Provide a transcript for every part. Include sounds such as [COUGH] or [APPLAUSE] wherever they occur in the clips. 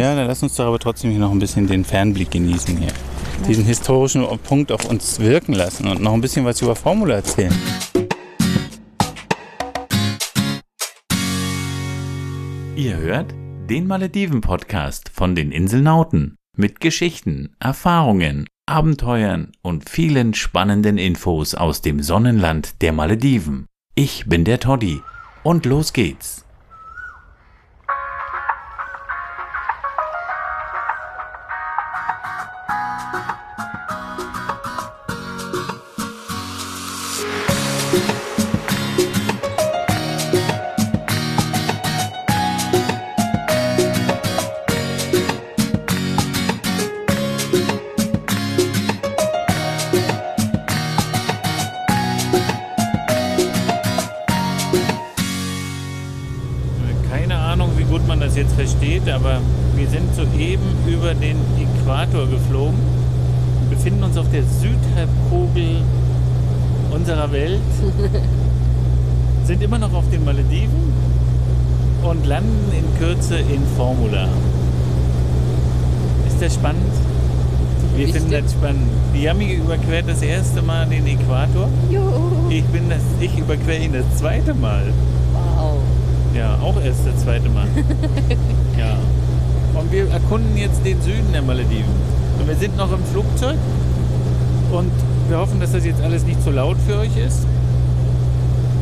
Ja, dann lass uns doch aber trotzdem hier noch ein bisschen den Fernblick genießen hier. Diesen historischen Punkt auf uns wirken lassen und noch ein bisschen was über Formula erzählen. Ihr hört den Malediven-Podcast von den Inselnauten mit Geschichten, Erfahrungen, Abenteuern und vielen spannenden Infos aus dem Sonnenland der Malediven. Ich bin der Toddy und los geht's. [LAUGHS] sind immer noch auf den Malediven und landen in Kürze in Formula. Ist das spannend? Wir Wichtig. finden das spannend. Die Yami überquert das erste Mal den Äquator. Juhu. Ich bin das, ich überquere ihn das zweite Mal. Wow. Ja, auch erst das zweite Mal. [LAUGHS] ja. Und wir erkunden jetzt den Süden der Malediven. Und wir sind noch im Flugzeug und wir hoffen, dass das jetzt alles nicht zu laut für euch ist.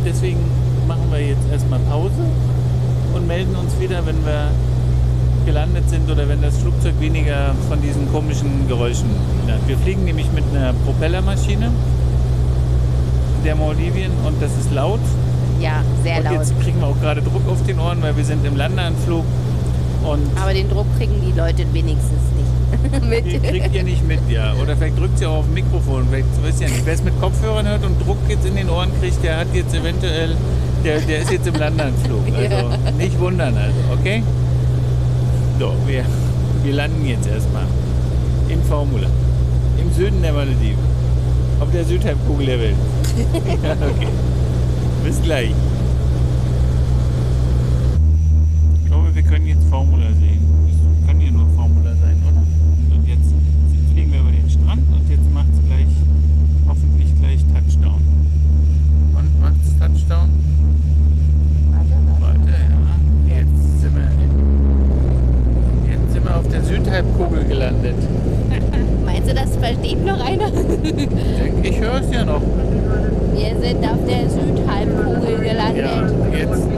Deswegen machen wir jetzt erstmal Pause und melden uns wieder, wenn wir gelandet sind oder wenn das Flugzeug weniger von diesen komischen Geräuschen hat. Wir fliegen nämlich mit einer Propellermaschine der Moldivien und das ist laut. Ja, sehr Und laut. jetzt kriegen wir auch gerade Druck auf den Ohren, weil wir sind im Landeanflug. Und Aber den Druck kriegen die Leute wenigstens nicht [LAUGHS] mit. die kriegt ihr nicht mit, ja. Oder vielleicht drückt sie auch auf dem Mikrofon. Vielleicht, ja nicht. Wer es mit Kopfhörern hört und Druck jetzt in den Ohren kriegt, der hat jetzt eventuell, der, der ist jetzt im Landeanflug. [LAUGHS] Also nicht wundern, also, okay? So, wir, wir landen jetzt erstmal in Formula. Im Süden der Malediven. Auf der Südhalbkugel der Welt. [LAUGHS] ja, okay. Bis gleich. Ich glaube, wir können jetzt Formula sehen. Es kann hier nur Formula sein, oder? Und jetzt fliegen wir über den Strand und jetzt macht es gleich, hoffentlich gleich Touchdown. Und Touchdown? Warte, ja. Jetzt sind wir, jetzt sind wir auf der Südhalbkugel gelandet. [LAUGHS] Meinst du, das versteht noch einer? Denk, Ich höre es ja noch. Wir sind auf der Südhalbkugel Ja, gelandet. jetzt.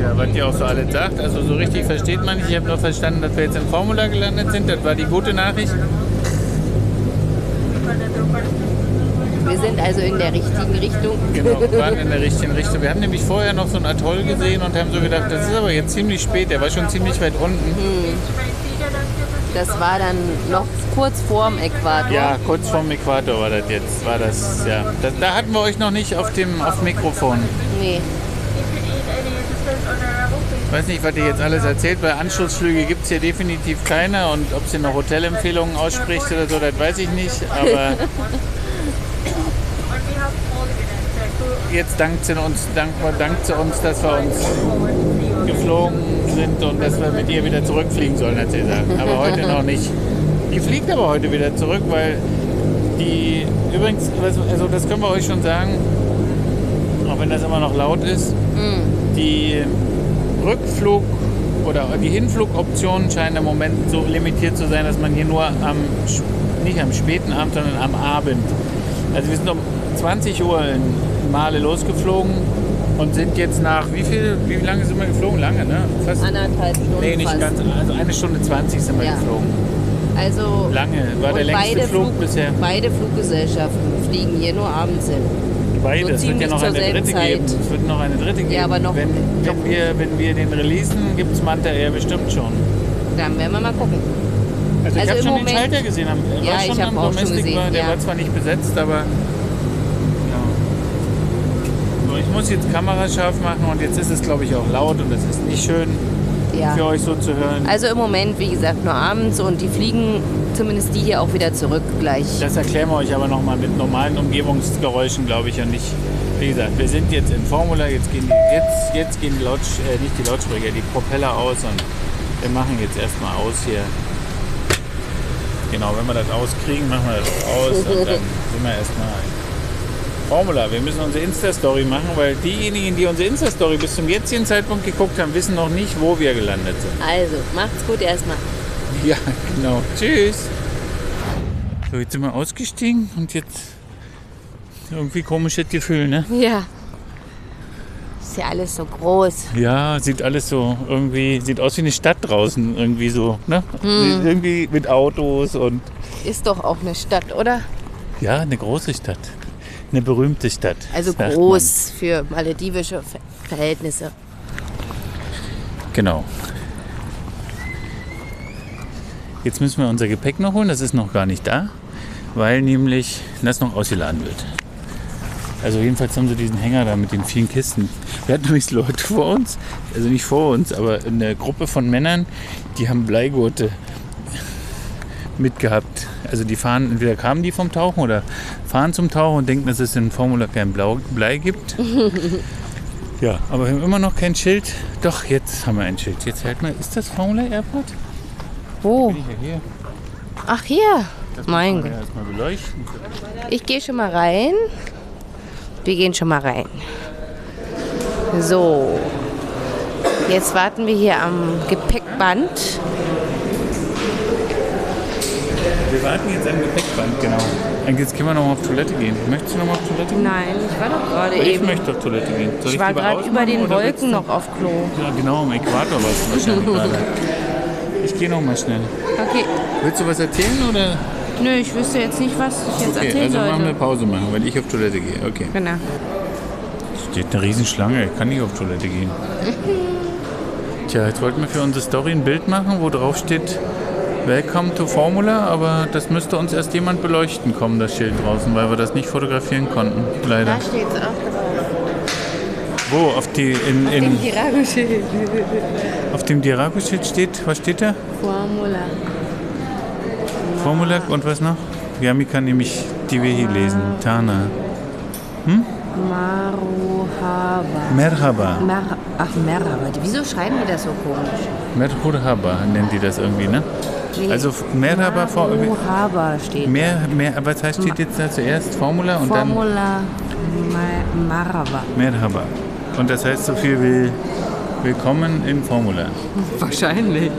Ja, was ihr auch so alles sagt, also so richtig versteht man nicht. Ich habe nur verstanden, dass wir jetzt in Formula gelandet sind. Das war die gute Nachricht. Sind also in der richtigen Richtung. Genau, wir waren in der [LAUGHS] richtigen Richtung. Wir haben nämlich vorher noch so einen Atoll gesehen und haben so gedacht, das ist aber jetzt ziemlich spät. Der war schon ziemlich weit unten. Das war dann noch kurz vorm Äquator. Ja, kurz vorm Äquator war das jetzt. War das, ja. Das, da hatten wir euch noch nicht auf dem auf Mikrofon. Nee. Ich weiß nicht, was ihr jetzt alles erzählt, weil Anschlussflüge gibt es hier definitiv keine und ob sie noch Hotelempfehlungen ausspricht oder so, das weiß ich nicht. Aber [LAUGHS] jetzt dankt sie uns, dank, dankt sie uns, dass wir uns geflogen sind und dass wir mit ihr wieder zurückfliegen sollen, hat sie gesagt. Aber heute noch nicht. Die fliegt aber heute wieder zurück, weil die übrigens, also das können wir euch schon sagen, auch wenn das immer noch laut ist, die Rückflug oder die Hinflugoptionen scheinen im Moment so limitiert zu sein, dass man hier nur am, nicht am späten Abend, sondern am Abend. Also wir sind um 20 Uhr in Male losgeflogen und sind jetzt nach, wie viel, wie lange sind wir geflogen? Lange, ne? Fast, Anderthalb Stunden nee, nicht fast. ganz, also eine Stunde 20 sind wir Ja. geflogen. Also Lange, war der längste Flug Flug- bisher. Beide Fluggesellschaften fliegen hier nur abends hin. Beide, So es wird ja noch eine dritte geben. Zeit. Es wird noch eine dritte geben. aber noch- wenn, noch- wenn, wir, wenn wir den releasen, gibt es Manta Air bestimmt schon. Dann werden wir mal gucken. Also, ich Also habe im schon Moment- den Schalter gesehen. Am, Ja, ich hab am auch schon gesehen, war, der ja. war zwar nicht besetzt, aber ja. So, ich muss jetzt Kamera scharf machen und jetzt ist es glaube ich auch laut und es ist nicht schön. Ja. für euch so zu hören. Also im Moment, wie gesagt, nur abends und die fliegen zumindest die hier auch wieder zurück gleich. Das erklären wir euch aber nochmal mit normalen Umgebungsgeräuschen, glaube ich, und nicht. Wie gesagt, wir sind jetzt in Formula, jetzt gehen die, jetzt, jetzt gehen die Lautsch, äh, nicht die Lautsprecher, die Propeller aus und wir machen jetzt erstmal aus hier. Genau, wenn wir das auskriegen, machen wir das aus und dann sind wir erstmal Formula. Wir müssen unsere Insta-Story machen, weil diejenigen, die unsere Insta-Story bis zum jetzigen Zeitpunkt geguckt haben, wissen noch nicht, wo wir gelandet sind. Also, macht's gut erstmal. [LAUGHS] Ja, genau. Tschüss. So, jetzt sind wir ausgestiegen und jetzt irgendwie komisches Gefühl, ne? Ja. Ist ja alles so groß. Ja, sieht alles so irgendwie, sieht aus wie eine Stadt draußen, irgendwie so, ne? Irgendwie mit Autos und Ist doch auch eine Stadt, oder? ja, eine große Stadt. Eine berühmte Stadt. Also groß für maledivische Ver Verhältnisse. Man. Genau. Jetzt müssen wir unser Gepäck noch holen, das ist noch gar nicht da, weil nämlich das noch ausgeladen wird. Also jedenfalls haben sie diesen Hänger da mit den vielen Kisten. Wir hatten übrigens Leute vor uns, also nicht vor uns, aber eine Gruppe von Männern, die haben Bleigurte mitgehabt. Also die fahren, entweder kamen die vom Tauchen oder fahren zum Tauchen und denken, dass es in Formula kein Blau, Blei gibt. [LAUGHS] ja, aber wir haben immer noch kein Schild. Doch, jetzt haben wir ein Schild. Jetzt hält mal, ist das Formula Airport? Wo? Ja hier. Ach, hier. Das Mein Gott. ja erstmal beleuchten. Ich gehe schon mal rein. Wir gehen schon mal rein. So. Jetzt warten wir hier am Gepäckband. Wir warten jetzt am Gepäckband, genau. Und Jetzt können wir noch mal auf Toilette gehen. Möchtest du noch mal auf Toilette gehen? Nein, ich war doch gerade Ich eben. möchte auf Toilette gehen. Soll Ich war lieber gerade über den Wolken noch auf Klo. Ja, genau, am Äquator warst du wahrscheinlich [LAUGHS] gerade. Ich gehe noch mal schnell. Okay. Willst du was erzählen oder? Nö, ich wüsste jetzt nicht, was ich jetzt Okay, erzählen also machen wir sollte. Pause machen, weil ich auf Toilette gehe. Okay. Genau. Steht eine Riesenschlange, ich kann nicht auf Toilette gehen. [LAUGHS] Tja, jetzt wollten wir für unsere Story ein Bild machen, wo drauf steht Welcome to Formula, aber das müsste uns erst jemand beleuchten kommen, das Schild draußen, weil wir das nicht fotografieren konnten, leider. Da steht es auch drauf. Wo? Auf, die, in, in, Im Dirago-Schild. auf dem Dirago-Schild steht, was steht da? Formula. Formula und was noch? Yami kann nämlich die wir hier lesen. Tana. Maruhava. Merhaba. Mer Ach, Merhaba. Wieso schreiben die das so komisch? Merhaba nennen die das irgendwie, ne? Also Merhaba, vor, Maruhava steht. mehr, mehr, was heißt steht jetzt da zuerst? Formula und dann Formula Marava. Merhaba. Und das heißt so viel wie Willkommen in Formula. Wahrscheinlich.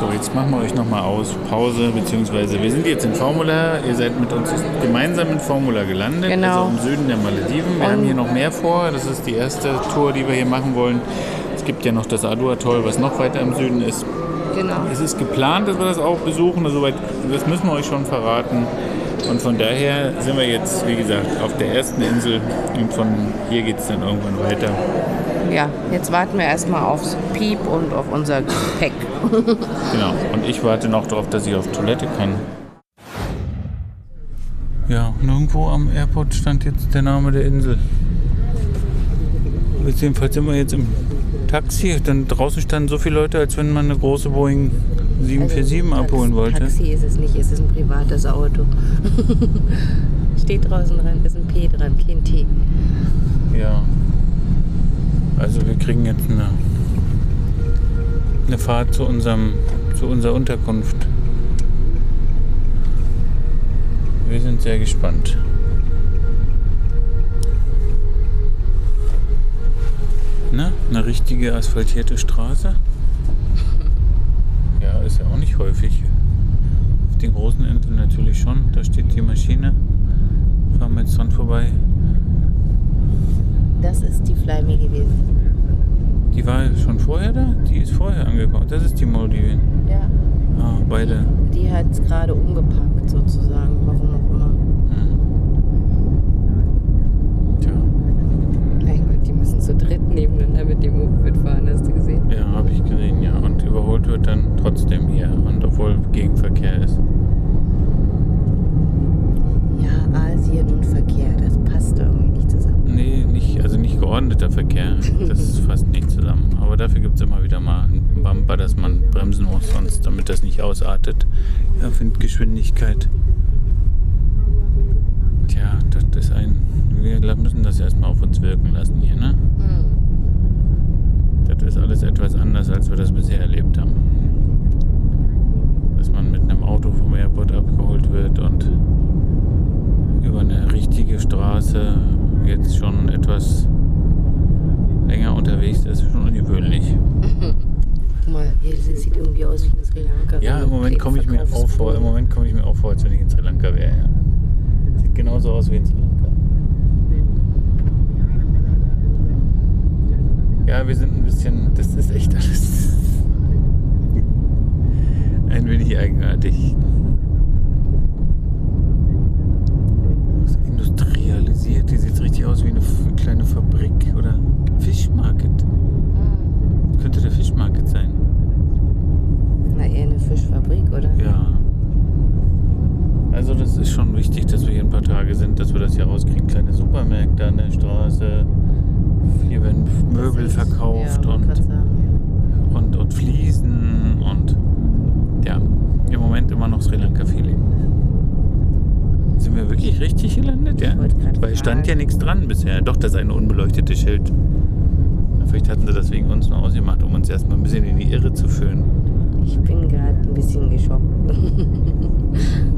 So, jetzt machen wir euch nochmal aus. Pause, beziehungsweise wir sind jetzt in Formula. Ihr seid mit uns gemeinsam in Formula gelandet, Genau. also im Süden der Malediven. Wir haben hier noch mehr vor. Das ist die erste Tour, die wir hier machen wollen. Es gibt ja noch das Adu-Atoll, was noch weiter im Süden ist. Genau. Es ist geplant, dass wir das auch besuchen. Also das müssen wir euch schon verraten. Und von daher sind wir jetzt, wie gesagt, auf der ersten Insel. Und von hier geht es dann irgendwann weiter. Ja, jetzt warten wir erstmal aufs Piep und auf unser Gepäck. [LAUGHS] Genau. Und ich warte noch darauf, dass ich auf Toilette kann. Ja, nirgendwo am Airport stand jetzt der Name der Insel. Jedenfalls sind wir jetzt im Taxi. Dann draußen standen so viele Leute, als wenn man eine große Boeing 747 abholen wollte. Taxi ist es nicht, es ist ein privates Auto. [LAUGHS] Steht draußen dran, ist ein P dran, kein T. Ja. Also wir kriegen jetzt eine, eine Fahrt zu, unserem, zu unserer Unterkunft. Wir sind sehr gespannt. Ne? Eine richtige asphaltierte Straße. [LAUGHS] Ja, ist ja auch nicht häufig. Auf den großen Inseln natürlich schon. Da steht die Maschine. Fahren wir jetzt dran vorbei. Das ist die Flyme gewesen. Die war schon vorher da? Die ist vorher angekommen. Das ist die Moldawien. Ja. Ah, beide. Die hat es gerade umgepackt sozusagen, warum auch immer. Tja, Mein Gott, die müssen zu dritt nebeneinander mit dem Moped fahren, hast du gesehen? ja, habe ich gesehen, ja. Und überholt wird dann trotzdem hier. Und obwohl Gegenverkehr ist. Ja, Asien und Verkehr, das passt irgendwie nicht zusammen. nee, nicht, also nicht geordneter Verkehr. Das [LAUGHS] fasst nicht zusammen. Aber dafür gibt es immer wieder mal einen Bumper, dass man bremsen muss, sonst damit das nicht ausartet. Ja, Windgeschwindigkeit. Tja, das ist ein. Wir müssen das erstmal auf uns wirken lassen hier, ne? Hm. Das ist alles etwas anders, als wir das bisher erlebt haben. Dass man mit einem Auto vom Airport abgeholt wird und über eine richtige Straße jetzt schon etwas länger unterwegs ist, ist schon ungewöhnlich. Guck [LAUGHS] mal, hier sieht irgendwie aus wie in Sri Lanka. Ja, im Moment komme ich mir auch vor, im Moment komme ich mir auch vor, als wenn ich in Sri Lanka wäre. Ja. Sieht genauso aus wie in Sri Lanka. Ja, wir sind ein bisschen, das ist echt alles ein wenig eigenartig. Das industrialisiert, die sieht richtig aus wie eine kleine Fabrik oder Fischmarket. Hm. Könnte der Fischmarket sein. Na, eher eine Fischfabrik, oder? Ja. Also das ist schon wichtig, dass wir hier ein paar Tage sind, dass wir das hier rauskriegen. Kleine Supermärkte an der Straße. Hier werden Möbel verkauft ja, und, und, und Fliesen und ja, im Moment immer noch Sri Lanka-Feeling. Sind wir wirklich richtig gelandet, ja? Ich Weil stand ja nichts dran bisher. Doch, das ist ein unbeleuchtetes Schild. Vielleicht hatten sie das wegen uns nur ausgemacht, um uns erstmal ein bisschen in die Irre zu führen. Ich bin gerade ein bisschen geschockt. [LAUGHS]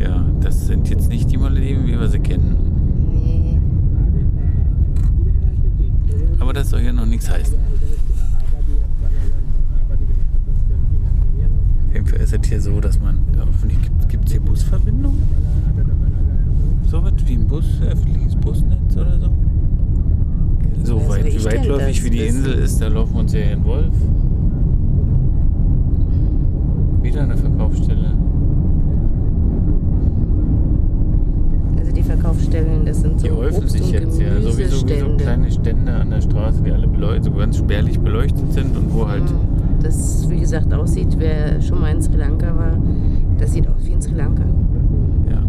Ja, das sind jetzt nicht die Malediven, wie wir sie kennen. Aber das soll ja noch nichts heißen. Jedenfalls ist es hier so, dass man, hoffentlich gibt es hier Busverbindungen? So was wie ein Bus, öffentliches Busnetz oder so? So weit, wie weitläufig wie die Insel ist, da laufen wir uns ja in Wolf. Wieder eine Verkaufsstelle. Die Verkaufsstellen, das sind so Die häufen Obst- sich jetzt ja. Sowieso wie so kleine Stände an der Straße, die alle beleuchtet, so ganz spärlich beleuchtet sind und wo halt. Das, wie gesagt, aussieht, wer schon mal in Sri Lanka war, das sieht aus wie in Sri Lanka. Ja,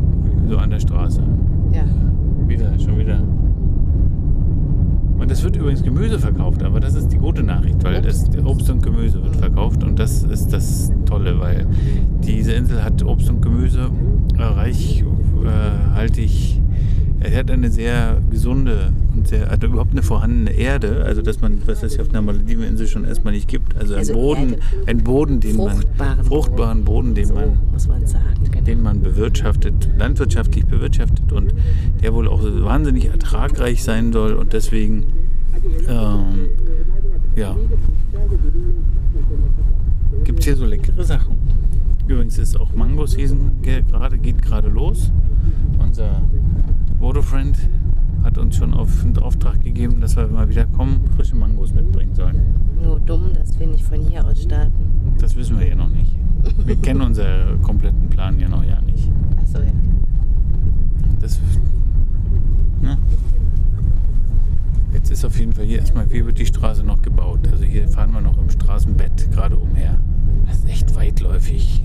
so an der Straße. Ja. Wieder, schon wieder. Und es wird übrigens Gemüse verkauft, aber das ist die gute Nachricht, weil es Obst und Gemüse wird verkauft und das ist das Tolle, weil diese Insel hat Obst und Gemüse äh, reichhaltig. Er hat eine sehr gesunde und sehr, hat überhaupt eine vorhandene Erde, also dass man, was es ja auf einer Malediveninsel schon erstmal nicht gibt, also ein Also Boden, Erde. ein Boden, den Fruchtbaren man, fruchtbaren Boden, den so man man sagen. Genau. den man bewirtschaftet, landwirtschaftlich bewirtschaftet und der wohl auch wahnsinnig ertragreich sein soll und deswegen ähm, ja gibt es hier so leckere Sachen. Übrigens ist auch Mango Season ge- gerade geht gerade los. Unser Vodafriend hat uns schon auf einen Auftrag gegeben, dass wir mal wieder kommen, frische Mangos mitbringen sollen. Nur dumm, dass wir nicht von hier aus starten. Das wissen wir ja noch nicht. Wir [LAUGHS] kennen unseren kompletten Plan ja noch ja nicht. Achso, ja. Das, ne? Jetzt ist auf jeden Fall hier erstmal, wie wird die Straße noch gebaut? Also hier fahren wir noch im Straßenbett gerade umher. Das ist echt weitläufig.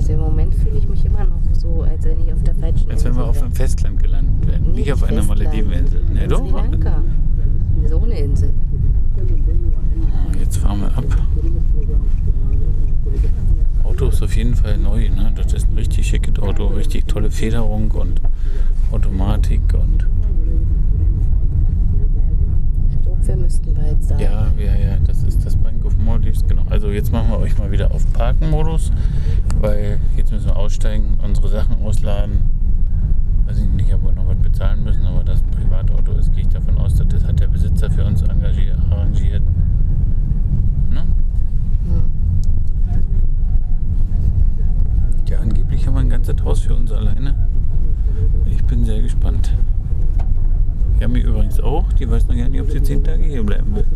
Also im Moment fühle ich mich immer noch so, als wenn ich auf der falschen Als wenn wir auf einem Festland gelandet wären. Nicht auf einer. Malediveninsel. Ne, doch. Sri Lanka. So eine Insel. Jetzt fahren wir ab. Auto ist auf jeden Fall neu. Ne? Das ist ein richtig schickes Auto. Richtig tolle Federung und Automatik und Ich glaube, wir müssten bald sagen. Ja, ja, ja, das ist das Bank of Maldives, genau. Also jetzt machen wir euch mal wieder auf Parken-Modus, weil jetzt müssen wir aussteigen, unsere Sachen ausladen. Weiß ich nicht, ob wir noch was bezahlen müssen, aber das Privatauto ist, gehe ich davon aus, dass das hat der Besitzer für uns engagiert, arrangiert. Ne? Ja, angeblich haben wir ein ganzes Haus für uns alleine. Ich bin sehr gespannt. Yami übrigens auch. Die weiß noch gar nicht, ob sie zehn Tage hier bleiben will.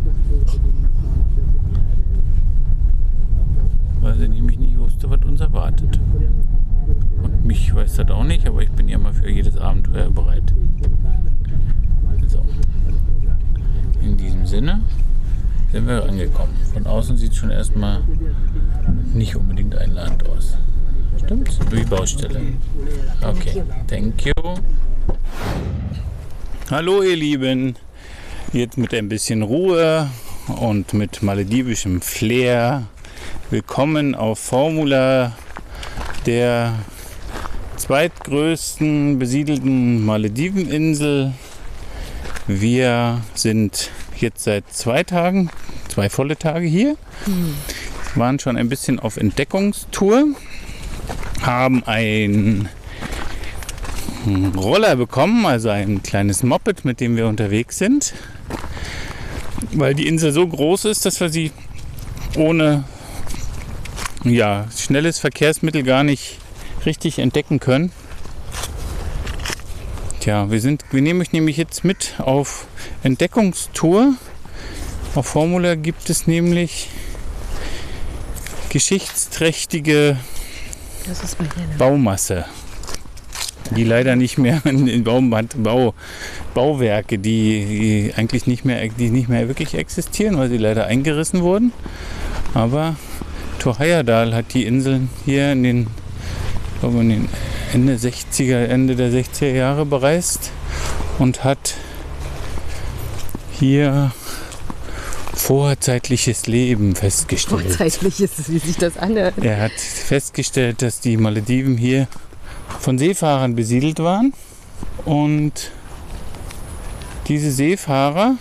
Weil sie nämlich nicht wusste, was uns erwartet. Und mich weiß das auch nicht, aber ich bin ja mal für jedes Abenteuer bereit. So. In diesem Sinne sind wir angekommen. Von außen sieht es schon erstmal nicht unbedingt einladend aus. Stimmt's? Wie Baustelle. Okay, thank you. Hallo ihr Lieben, jetzt mit ein bisschen Ruhe und mit maledivischem Flair. Willkommen auf Formula, der zweitgrößten besiedelten Malediveninsel. Wir sind jetzt seit zwei Tagen, zwei volle Tage hier, waren schon ein bisschen auf Entdeckungstour, haben ein Roller bekommen, also ein kleines Moped, mit dem wir unterwegs sind, weil die Insel so groß ist, dass wir sie ohne ja, schnelles Verkehrsmittel gar nicht richtig entdecken können. Tja, wir, sind, wir nehmen euch nämlich jetzt mit auf Entdeckungstour. Auf Formula gibt es nämlich geschichtsträchtige dir. Baumasse, die leider nicht mehr in Bau, Bau, Bauwerke, die, die eigentlich nicht mehr, die nicht mehr wirklich existieren, weil sie leider eingerissen wurden. Aber Thor Heyerdahl hat die Inseln hier in den, glaube in den Ende 60er, Ende der 60er Jahre bereist und hat hier vorzeitliches Leben festgestellt. Vorzeitlich ist es, wie sich das anhört. Er hat festgestellt, dass die Malediven hier von Seefahrern besiedelt waren und diese Seefahrer,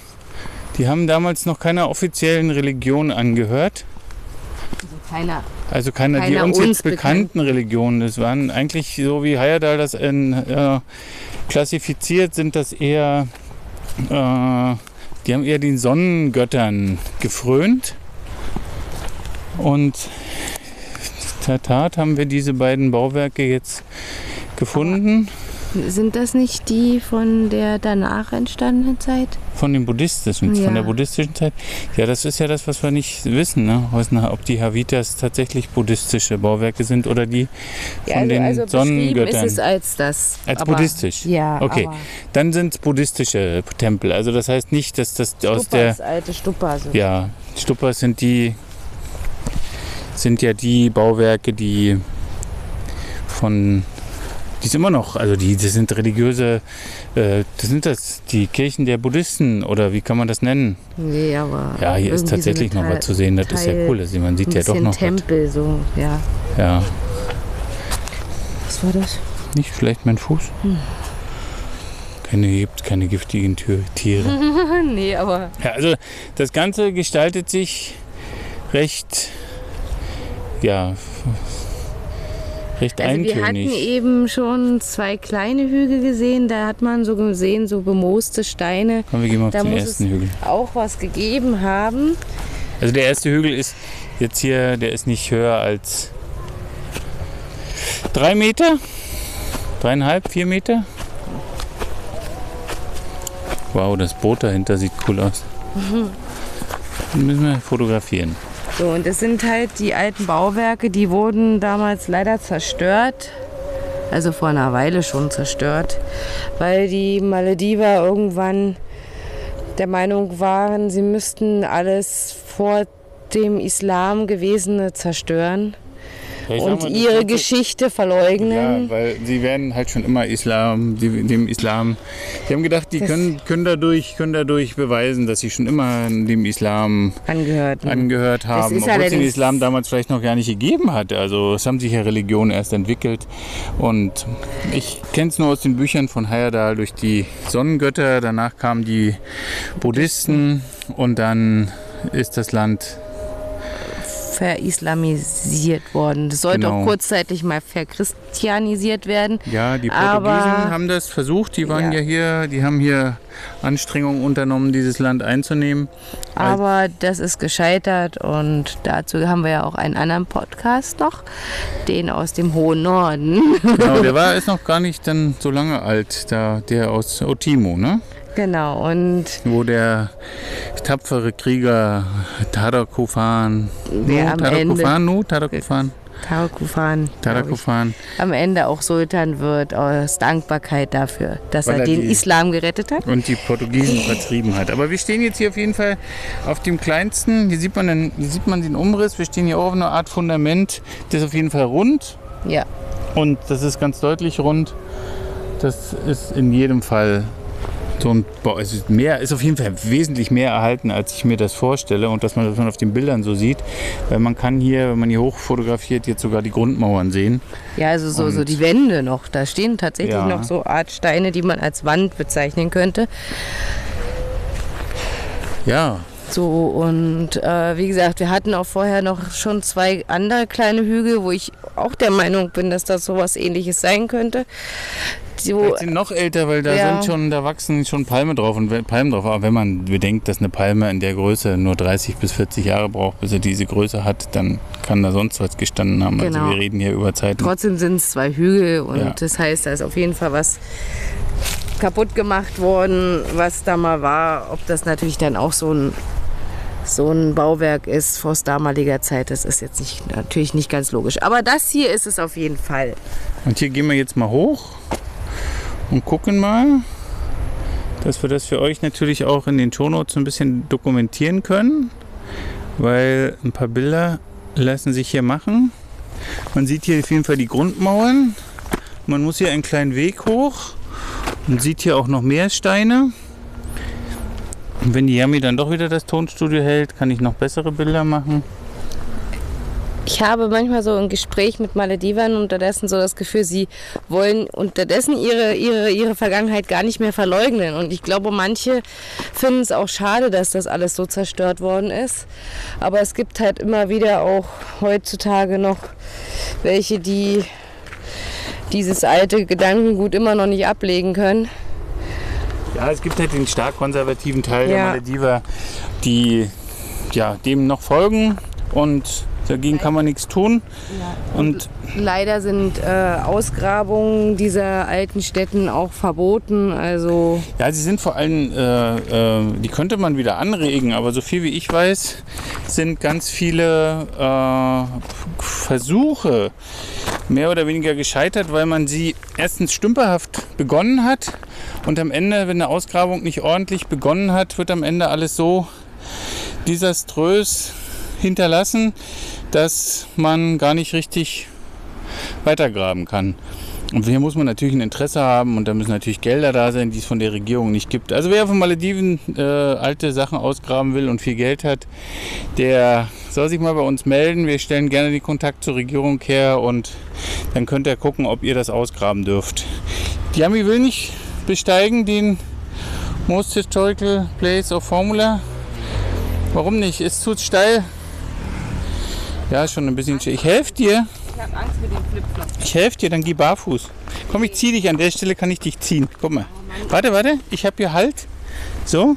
die haben damals noch keiner offiziellen Religion angehört, Keiner. also keiner, die Keiner uns, uns jetzt bekannten Religionen. Das waren eigentlich so wie Heyerdahl das in, äh, klassifiziert, sind das eher, äh, die haben eher den Sonnengöttern gefrönt und in der Tat haben wir diese beiden Bauwerke jetzt gefunden Sind das nicht die von der danach entstandenen Zeit? von den buddhistischen, Ja. von der buddhistischen Zeit. Ja, das ist ja das, was wir nicht wissen, ne? Ob die Havitas tatsächlich buddhistische Bauwerke sind oder die von den beschrieben Sonnengöttern. ist es als das. Als aber- buddhistisch? Ja, Okay. Dann sind es buddhistische Tempel. Also das heißt nicht, dass das aus der Stupas, alte Stupa. So. ja Stupas sind die sind ja die Bauwerke, die von die ist immer noch, also die, das sind religiöse, äh, das sind das die Kirchen der Buddhisten oder wie kann man das nennen? Nee, aber. Ja, hier ist so tatsächlich eine noch Teil- was zu sehen. Das ist ja Teil- cool. Also man sieht ja doch noch was. Tempel, so, ja. Ja, Was war das? nicht vielleicht mein Fuß? Hm. Keine, gibt keine giftigen Tiere. [LAUGHS] nee, aber. Ja, also das Ganze gestaltet sich recht, ja, recht Also wir hatten eintönig. eben schon zwei kleine Hügel gesehen, da hat man so gesehen, so bemooste Steine. Komm, wir gehen mal auf Da den ersten Hügel. auch was gegeben haben. Also der erste Hügel ist jetzt hier, der ist nicht höher als drei Meter, dreieinhalb, vier Meter. Wow, das Boot dahinter sieht cool aus. Den [LAUGHS] müssen wir fotografieren. So, und das sind halt die alten Bauwerke, die wurden damals leider zerstört. Also vor einer Weile schon zerstört, weil die Malediver irgendwann der Meinung waren, sie müssten alles vor dem Islam Gewesene zerstören Sagen und das ihre Geschichte Ja, verleugnen. weil sie werden halt schon immer Islam, die, dem Islam. Die haben gedacht, die Das- können, können, dadurch, können dadurch beweisen, dass sie schon immer dem Islam angehört. angehört haben, ist obwohl es den Islam damals vielleicht noch gar nicht gegeben hat. Also es haben sich ja Religionen erst entwickelt. Und ich kenne es nur aus den Büchern von Heyerdahl durch die Sonnengötter. Danach kamen die Buddhisten und dann ist das Land verislamisiert worden. Das sollte Genau. auch kurzzeitig mal verchristianisiert werden. Ja, die Portugiesen haben das versucht. Die waren ja. Ja. hier, die haben hier Anstrengungen unternommen, dieses Land einzunehmen. Aber das ist gescheitert und dazu haben wir ja auch einen anderen Podcast noch, den aus dem hohen Norden. Genau, der [LAUGHS] war ist noch gar nicht dann so lange alt, da, der aus Otimo, ne? Genau, und Wo der tapfere Krieger Tadakofan, Der am Tadakofan, no, Tadakofan, Tarakufan Tadakofan, am Ende auch Sultan wird aus Dankbarkeit dafür, dass er er den Islam gerettet hat. und die Portugiesen vertrieben hat. Aber wir stehen jetzt hier auf jeden Fall auf dem kleinsten, hier sieht man den, hier sieht man den Umriss, wir stehen hier auch auf einer Art Fundament, das ist auf jeden Fall rund. Ja, und das ist ganz deutlich rund. das ist in jedem Fall so ein Bau. Es ist, mehr, ist auf jeden Fall wesentlich mehr erhalten, als ich mir das vorstelle und dass man das man auf den Bildern so sieht. Weil man kann hier, wenn man hier hoch fotografiert, jetzt sogar die Grundmauern sehen. Ja, also so, so die Wände noch. Da stehen tatsächlich Ja. noch so Art Steine, die man als Wand bezeichnen könnte. Ja, So, und äh, wie gesagt, wir hatten auch vorher noch schon zwei andere kleine Hügel, wo ich auch der Meinung bin, dass das sowas ähnliches sein könnte. So, sind noch älter, weil da Ja. sind schon, da wachsen schon Palmen drauf und Palmen drauf. Aber wenn man bedenkt, dass eine Palme in der Größe nur 30 bis 40 Jahre braucht, bis sie diese Größe hat, dann kann da sonst was gestanden haben. Genau. Also wir reden hier über Zeiten. trotzdem sind es zwei Hügel und Ja. das heißt, da ist auf jeden Fall was kaputt gemacht worden, was da mal war. Ob das natürlich dann auch so ein, so ein Bauwerk ist aus damaliger Zeit, das ist jetzt nicht, natürlich nicht ganz logisch. Aber das hier ist es auf jeden Fall. Und hier gehen wir jetzt mal hoch und gucken mal, dass wir das für euch natürlich auch in den Shownotes ein bisschen dokumentieren können, weil ein paar Bilder lassen sich hier machen. Man sieht hier auf jeden Fall die Grundmauern. Man muss hier einen kleinen Weg hoch und sieht hier auch noch mehr Steine. Und wenn die Yami dann doch wieder das Tonstudio hält, kann ich noch bessere Bilder machen. Ich habe manchmal so ein Gespräch mit Maledivern unterdessen so das Gefühl, sie wollen unterdessen ihre, ihre, ihre Vergangenheit gar nicht mehr verleugnen. Und ich glaube, manche finden es auch schade, dass das alles so zerstört worden ist. Aber es gibt halt immer wieder auch heutzutage noch welche, die dieses alte Gedankengut immer noch nicht ablegen können. Ja, es gibt halt den stark konservativen Teil der Ja. Malediver, die ja, dem noch folgen und dagegen kann man nichts tun. Und Leider sind äh, Ausgrabungen dieser alten Städten auch verboten. Also ja, sie sind vor allem, äh, äh, die könnte man wieder anregen, aber so viel wie ich weiß, sind ganz viele äh, Versuche mehr oder weniger gescheitert, weil man sie erstens stümperhaft begonnen hat und am Ende, wenn eine Ausgrabung nicht ordentlich begonnen hat, wird am Ende alles so desaströs hinterlassen, dass man gar nicht richtig weitergraben kann. Und hier muss man natürlich ein Interesse haben und da müssen natürlich Gelder da sein, die es von der Regierung nicht gibt. Also wer von Malediven äh, alte Sachen ausgraben will und viel Geld hat, der soll sich mal bei uns melden. Wir stellen gerne den Kontakt zur Regierung her und dann könnt ihr gucken, ob ihr das ausgraben dürft. Die Yami will nicht besteigen den Most Historical Place of Formula. Warum nicht? Ist zu steil. Ja, schon ein bisschen. Ich helfe dir. ich habe Angst mit den Flipflops. Ich helfe dir, dann geh barfuß. Komm, ich zieh dich. An der Stelle kann ich dich ziehen. Guck mal. Warte, warte. Ich habe hier Halt. So.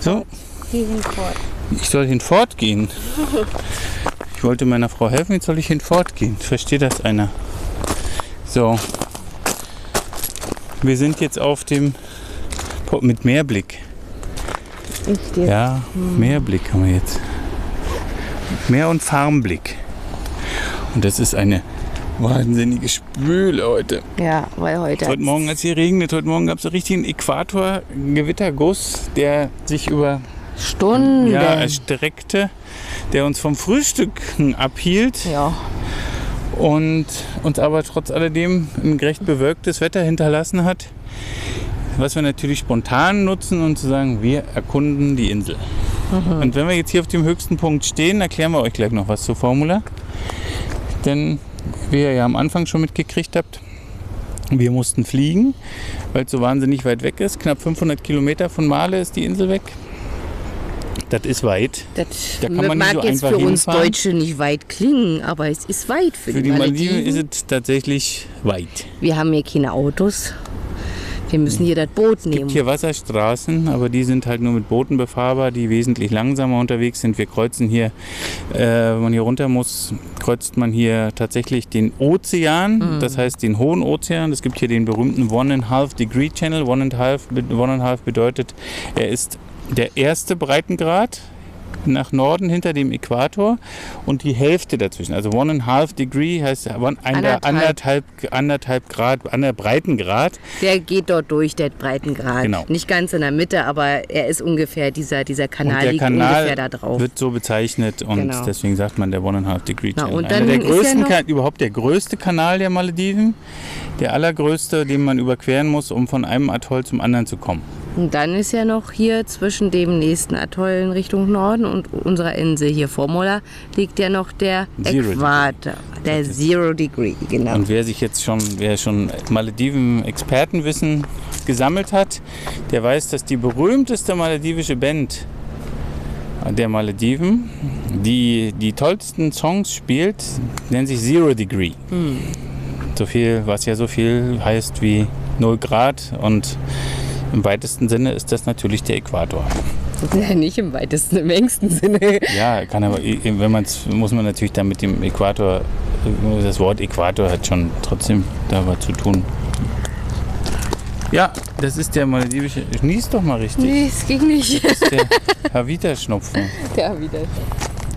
So. Ich soll hinfort gehen. Ich wollte meiner Frau helfen, jetzt soll ich hinfort gehen. Versteht das einer? So. Wir sind jetzt auf dem mit Meerblick. Ich dir. Ja, Meerblick haben wir jetzt. Meer- und Farmblick. Und das ist eine wahnsinnige Spüle heute. Ja, weil heute. Heute Morgen, als hier regnet, heute Morgen gab es einen richtigen Äquator-Gewitterguss, der sich über Stunden. ja, erstreckte, der uns vom Frühstücken abhielt ja. und uns aber trotz alledem ein recht bewölktes Wetter hinterlassen hat, was wir natürlich spontan nutzen, um zu sagen, wir erkunden die Insel. Und wenn wir jetzt hier auf dem höchsten Punkt stehen, erklären wir euch gleich noch was zur Formula. Denn wie ihr ja am Anfang schon mitgekriegt habt, wir mussten fliegen, weil es so wahnsinnig weit weg ist. Knapp 500 Kilometer von Male ist die Insel weg. Das ist weit. Das Da kann man nicht mag so jetzt einfach für uns hinfahren. Deutsche nicht weit klingen, aber es ist weit für, Für die die Malediven Malediven. ist es tatsächlich weit. Wir haben hier keine Autos. Wir müssen hier das Boot Es nehmen. gibt hier Wasserstraßen, aber die sind halt nur mit Booten befahrbar, die wesentlich langsamer unterwegs sind. Wir kreuzen hier, äh, wenn man hier runter muss, kreuzt man hier tatsächlich den Ozean, das heißt den hohen Ozean. Es gibt hier den berühmten One and Half Degree Channel. One and Half, One and Half bedeutet, er ist der erste Breitengrad nach Norden hinter dem Äquator und die Hälfte dazwischen. Also one and a half degree heißt one, Anderthalb. anderthalb, anderthalb Grad, ander Breitengrad. Der geht dort durch, der Breitengrad. Genau. Nicht ganz in der Mitte, aber er ist ungefähr, dieser, dieser Kanal und der liegt Kanal ungefähr da drauf. wird so bezeichnet und Genau. deswegen sagt man der One and a half degree Na, Channel. und Einer dann der ja größten, Ka- überhaupt der größte Kanal der Malediven, der allergrößte, den man überqueren muss, um von einem Atoll zum anderen zu kommen. Und dann ist ja noch hier zwischen dem nächsten Atoll in Richtung Norden und unserer Insel hier Formola liegt ja noch der Zero Äquator. Der Zero Degree, genau. Und wer sich jetzt schon, wer schon Malediven-Expertenwissen gesammelt hat, der weiß, dass die berühmteste maledivische Band der Malediven, die die tollsten Songs spielt, nennt sich Zero Degree. So viel, was ja so viel heißt wie 0 Grad und im weitesten Sinne ist das natürlich der Äquator. Ja, nicht im weitesten, im engsten Sinne. Ja, kann aber, wenn man es, muss man natürlich dann mit dem Äquator, das Wort Äquator hat schon trotzdem da was zu tun. Ja, das ist der maledivische, schnieß doch mal richtig, Nee, es ging nicht. das ist der Havita-Schnupfen. Ja, wieder.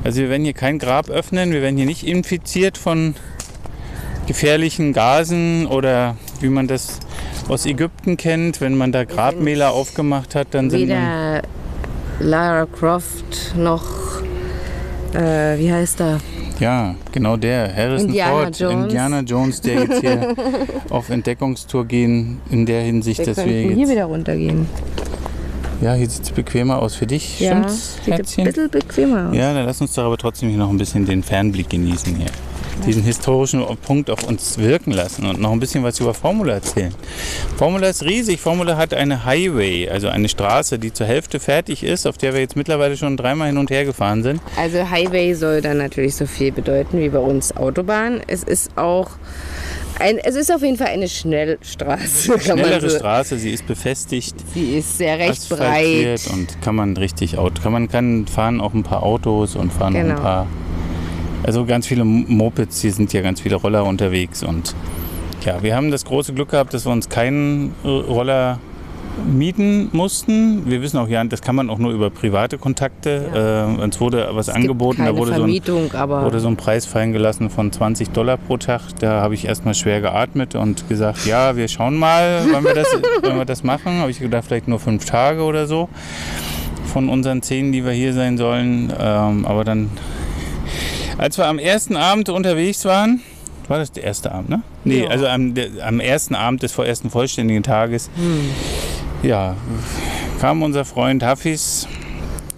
Also wir werden hier kein Grab öffnen, wir werden hier nicht infiziert von gefährlichen Gasen oder wie man das aus Ägypten kennt, wenn man da Grabmäler aufgemacht hat, dann sind Weder Lara Croft noch, äh, wie heißt er? ja, genau der, Harrison Indiana Ford, Jones. Indiana Jones, der jetzt hier [LAUGHS] auf Entdeckungstour gehen, in der Hinsicht, Wir dass wir könnten hier jetzt, wieder runtergehen. ja, hier sieht es bequemer aus für dich, Ja, stimmt's, sieht ein Herzchen? bisschen bequemer aus. Ja, dann lass uns doch aber trotzdem hier noch ein bisschen den Fernblick genießen hier. Diesen historischen Punkt auf uns wirken lassen und noch ein bisschen was über Formula erzählen. Formula ist riesig. Formula hat eine Highway, also eine Straße, die zur Hälfte fertig ist, auf der wir jetzt mittlerweile schon dreimal hin und her gefahren sind. Also Highway soll dann natürlich so viel bedeuten wie bei uns Autobahn. Es ist auch ein, es ist auf jeden Fall eine Schnellstraße. [LAUGHS] Schnellere so. Straße, sie ist befestigt, Sie ist sehr recht breit. und kann man richtig Auto, kann man kann fahren auch ein paar Autos und fahren auch Genau. ein paar also ganz viele Mopeds, hier sind ja ganz viele Roller unterwegs und ja, wir haben das große Glück gehabt, dass wir uns keinen äh, Roller mieten mussten. Wir wissen auch ja, das kann man auch nur über private Kontakte. Äh, uns wurde was Es angeboten, da wurde so, ein, wurde so ein Preis fallen gelassen von 20 Dollar pro Tag. Da habe ich erstmal schwer geatmet und gesagt, ja, wir schauen mal, wann wir das, [LAUGHS] wann wir das machen. Habe ich gedacht, vielleicht nur fünf Tage oder so von unseren zehn, die wir hier sein sollen. Ähm, aber dann, als wir am ersten Abend unterwegs waren, war das der erste Abend, ne? Nee, Ja. also am, der, am ersten Abend des ersten vollständigen Tages, ja, kam unser Freund Hafiz,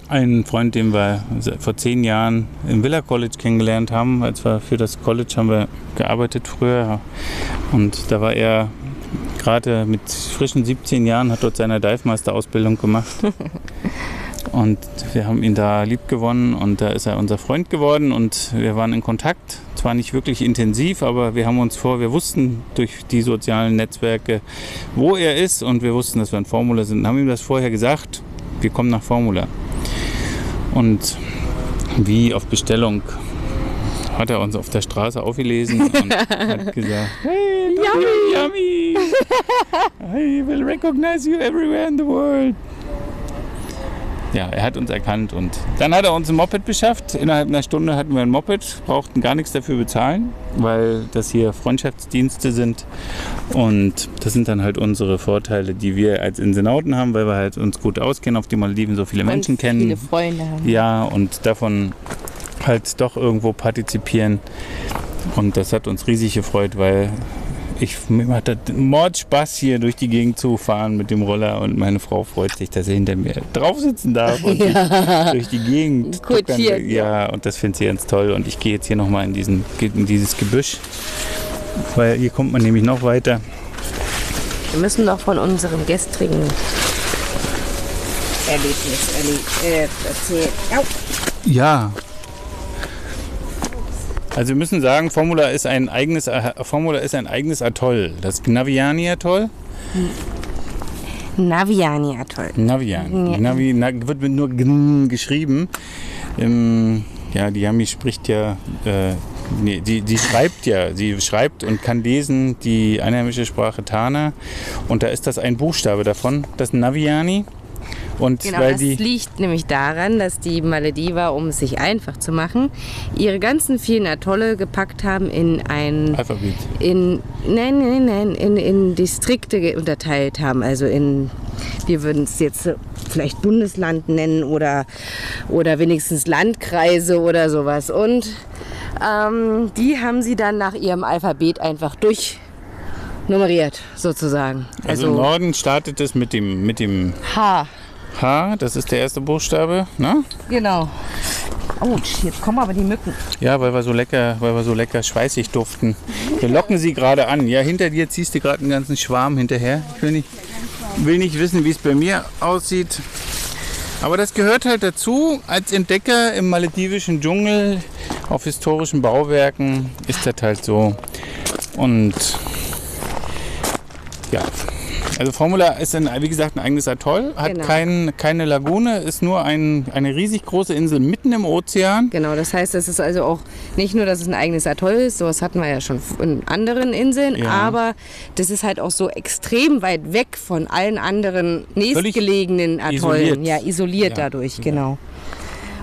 ein Freund, den wir vor zehn Jahren im Villa College kennengelernt haben. Als wir für das College haben wir gearbeitet früher. Und da war er gerade mit frischen 17 Jahren, hat dort seine Dive Master Ausbildung gemacht. [LAUGHS] Und wir haben ihn da lieb gewonnen und da ist er unser Freund geworden und wir waren in Kontakt. Zwar nicht wirklich intensiv, aber wir haben uns vor, wir wussten durch die sozialen Netzwerke, wo er ist und wir wussten, dass wir in Formula sind und haben ihm das vorher gesagt. Wir kommen nach Formula. Und wie auf Bestellung hat er uns auf der Straße aufgelesen und [LAUGHS] hat gesagt, hey, yummy, yummy, [LAUGHS] I will recognize you everywhere in the world. Ja, er hat uns erkannt und dann hat er uns ein Moped beschafft. Innerhalb einer Stunde hatten wir ein Moped, brauchten gar nichts dafür bezahlen, weil das hier Freundschaftsdienste sind. Und das sind dann halt unsere Vorteile, die wir als Insenauten haben, weil wir halt uns gut auskennen, auf die Malediven so viele Menschen und kennen. viele Freunde haben. Ja, und davon halt doch irgendwo partizipieren. Und das hat uns riesig gefreut, weil ich, mir macht das Mordspaß hier durch die Gegend zu fahren mit dem Roller und meine Frau freut sich, dass er hinter mir drauf sitzen darf und [LAUGHS] durch die Gegend Kutschiert. Ja, und das findet sie ganz toll. Und ich gehe jetzt hier nochmal in, diesen, in dieses Gebüsch, weil hier kommt man nämlich noch weiter. Wir müssen doch von unserem gestrigen Erlebnis erle äh, erzählen. Ja. Also wir müssen sagen, Formula ist ein eigenes, Formula ist ein eigenes Atoll. Das Naviani Atoll. Naviani Atoll. Naviani. Navi, na, wird mit nur Gn geschrieben. Ähm, ja, die Yami spricht ja, äh, nee, die, die schreibt ja, sie schreibt und kann lesen die einheimische Sprache Tana. Und da ist das ein Buchstabe davon, das Naviani. Und Genau, weil das die. liegt nämlich daran, dass die Malediver, um es sich einfach zu machen, ihre ganzen vielen Atolle gepackt haben in ein Alphabet. in nein nein nein in, in Distrikte unterteilt haben, also in wir würden es jetzt vielleicht Bundesland nennen oder oder wenigstens Landkreise oder sowas und ähm, die haben sie dann nach ihrem Alphabet einfach durchnummeriert sozusagen. Also, im Norden startet es mit dem, mit dem H. H, das ist der erste Buchstabe. Ne? Genau. Autsch, jetzt kommen aber die Mücken. Ja, weil wir so lecker, weil wir so lecker schweißig duften. Wir locken sie gerade an. Ja, hinter dir ziehst du gerade einen ganzen Schwarm hinterher. Ich will nicht, will nicht wissen, wie es bei mir aussieht. Aber das gehört halt dazu. Als Entdecker im maledivischen Dschungel auf historischen Bauwerken ist das halt so. Und ja, also Formula ist ein, wie gesagt ein eigenes Atoll, hat Genau. kein, keine Lagune, ist nur ein, eine riesig große Insel mitten im Ozean. Genau, das heißt, es ist also auch nicht nur, dass es ein eigenes Atoll ist, sowas hatten wir ja schon in anderen Inseln, Ja. aber das ist halt auch so extrem weit weg von allen anderen nächstgelegenen Atollen. isoliert. Ja, isoliert Ja, dadurch, genau.